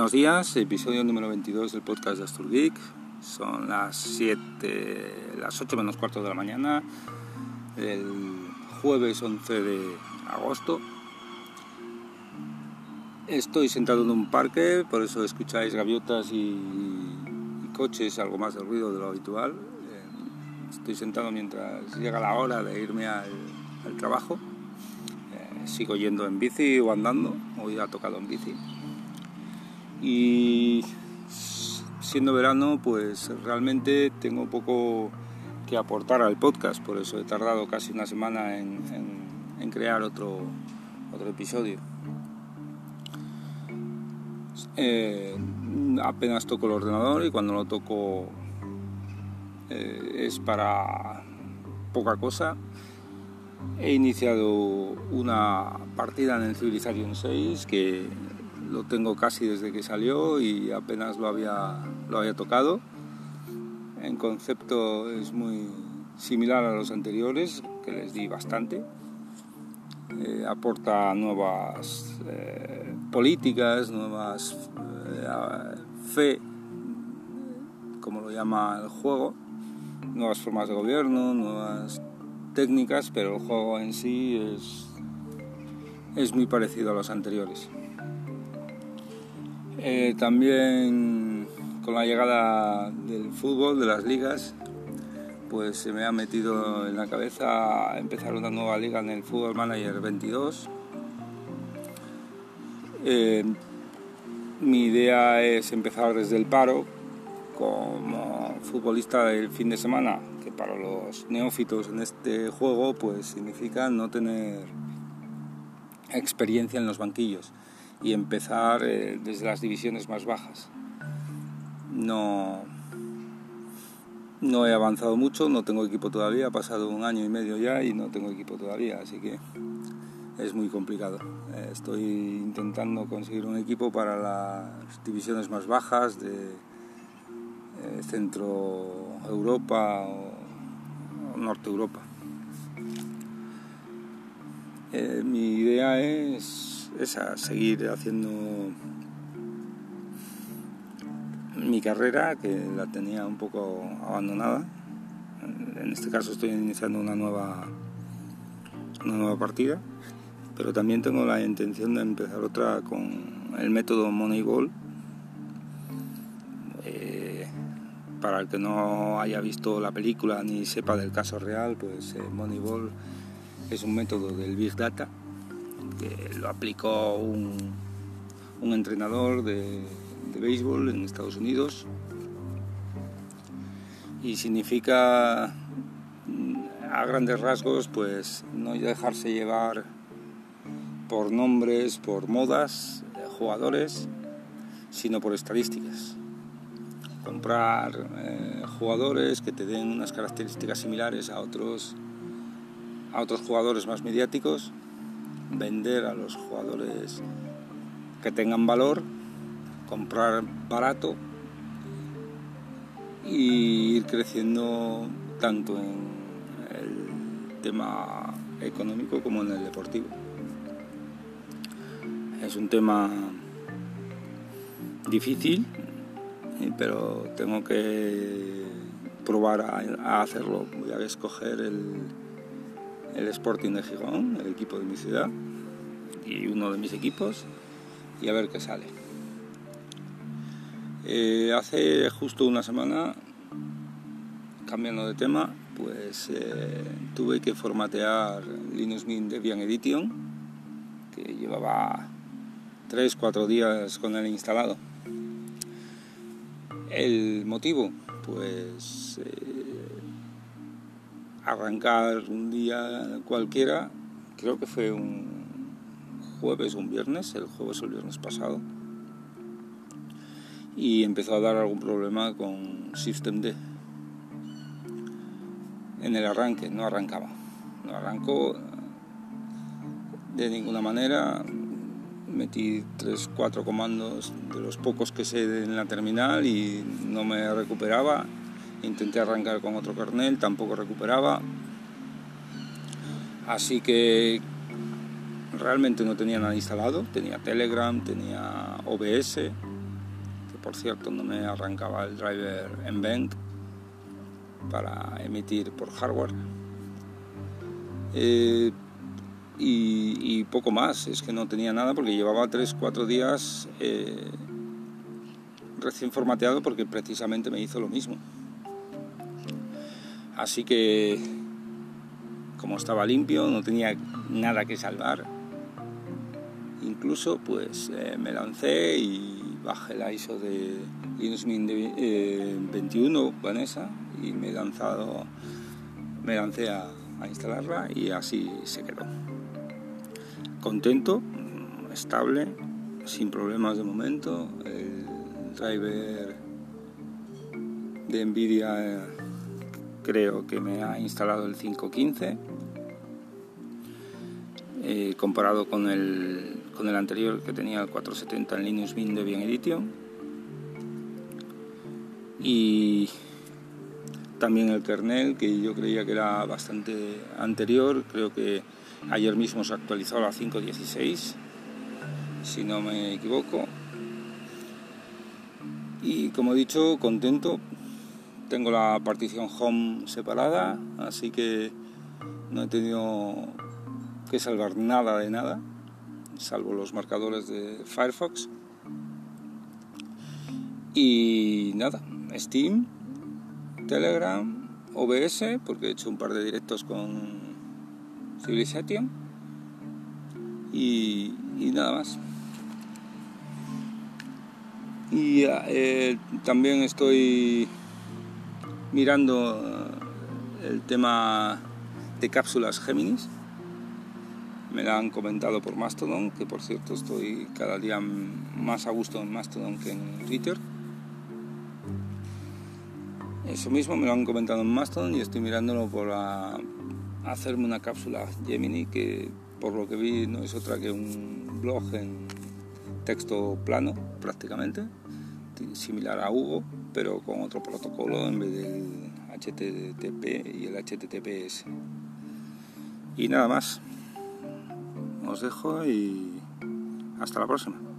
Buenos días, episodio número 22 del podcast de Astur Geek. Son las 7, las 8 menos cuarto de la mañana, el jueves 11 de agosto. Estoy sentado en un parque, por eso escucháis gaviotas y, coches, algo más de ruido de lo habitual. Eh, estoy sentado mientras llega la hora de irme al, trabajo. Eh, sigo yendo en bici o andando, hoy ha tocado en bici y siendo verano pues realmente tengo poco que aportar al podcast, por eso he tardado casi una semana en, crear otro, otro episodio. Eh, apenas toco el ordenador y cuando lo toco eh, es para poca cosa. He iniciado una partida en el Civilization 6 que lo tengo casi desde que salió y apenas lo había, lo había tocado. En concepto es muy similar a los anteriores, que les di bastante. Eh, aporta nuevas eh, políticas, nuevas eh, fe, como lo llama el juego, nuevas formas de gobierno, nuevas técnicas, pero el juego en sí es, es muy parecido a los anteriores. Eh, también con la llegada del fútbol, de las ligas, pues se me ha metido en la cabeza empezar una nueva liga en el Fútbol Manager 22. Eh, mi idea es empezar desde el paro como futbolista del fin de semana, que para los neófitos en este juego pues significa no tener experiencia en los banquillos y empezar eh, desde las divisiones más bajas. No, no he avanzado mucho, no tengo equipo todavía, ha pasado un año y medio ya y no tengo equipo todavía, así que es muy complicado. Eh, estoy intentando conseguir un equipo para las divisiones más bajas de eh, Centro Europa o, Norte Europa. mi idea es es a seguir haciendo mi carrera, que la tenía un poco abandonada. En este caso estoy iniciando una nueva, una nueva partida, pero también tengo la intención de empezar otra con el método Moneyball. Eh, para el que no haya visto la película ni sepa del caso real, pues eh, Moneyball es un método del Big Data lo aplicó un, entrenador de, béisbol en Estados Unidos y significa a grandes rasgos pues no dejarse llevar por nombres, por modas, jugadores, sino por estadísticas. Comprar eh, jugadores que te den unas características similares a otros, a otros jugadores más mediáticos vender a los jugadores que tengan valor, comprar barato y ir creciendo tanto en el tema económico como en el deportivo. Es un tema difícil, pero tengo que probar a, hacerlo. Voy a escoger el, el Sporting de Gijón, el equipo de mi ciudad, y uno de mis equipos, y a ver qué sale. Eh, hace justo una semana, cambiando de tema, pues eh, tuve que formatear Linux Mint Debian Edition, que llevaba 3-4 días con él instalado. El motivo, pues eh, arrancar un día cualquiera, creo que fue un jueves o un viernes, el jueves o el viernes pasado, y empezó a dar algún problema con System D. En el arranque, no arrancaba, no arrancó de ninguna manera, metí 3-4 comandos de los pocos que sé en la terminal y no me recuperaba Intenté arrancar con otro kernel, tampoco recuperaba. Así que realmente no tenía nada instalado. Tenía Telegram, tenía OBS, por cierto no me arrancaba el driver en Bank para emitir por hardware. Eh, y, poco más, es que no tenía nada porque llevaba 3-4 días eh, recién formateado porque precisamente me hizo lo mismo. Así que, como estaba limpio, no tenía nada que salvar, incluso pues eh, me lancé y bajé la ISO de Linux Mint 21 Vanessa y me lanzado, me lancé a instalarla y así se quedó contento, estable, sin problemas de momento. El driver de Nvidia creo que me ha instalado el 515 eh, comparado con el, con el anterior que tenía el 470 en Linux Mint Debian Edition y también el kernel que yo creía que era bastante anterior creo que Ayer mismo se actualizó a la 5.16, si no me equivoco. Y como he dicho, contento. Tengo la partición home separada, así que no he tenido que salvar nada de nada, salvo los marcadores de Firefox. Y nada, Steam, Telegram, OBS, porque he hecho un par de directos con Civilization y, nada más. Y eh, también estoy mirando eh, el tema de cápsulas Géminis. Me la han comentado por Mastodon, que por cierto estoy cada día más a gusto en Mastodon que en Twitter. Eso mismo me lo han comentado en Mastodon y estoy mirándolo por la, hacerme una cápsula Gemini que por lo que vi no es otra que un blog en texto plano prácticamente, similar a Hugo, pero con otro protocolo en vez del HTTP y el HTTPS. Y nada más. Os dejo y hasta la próxima.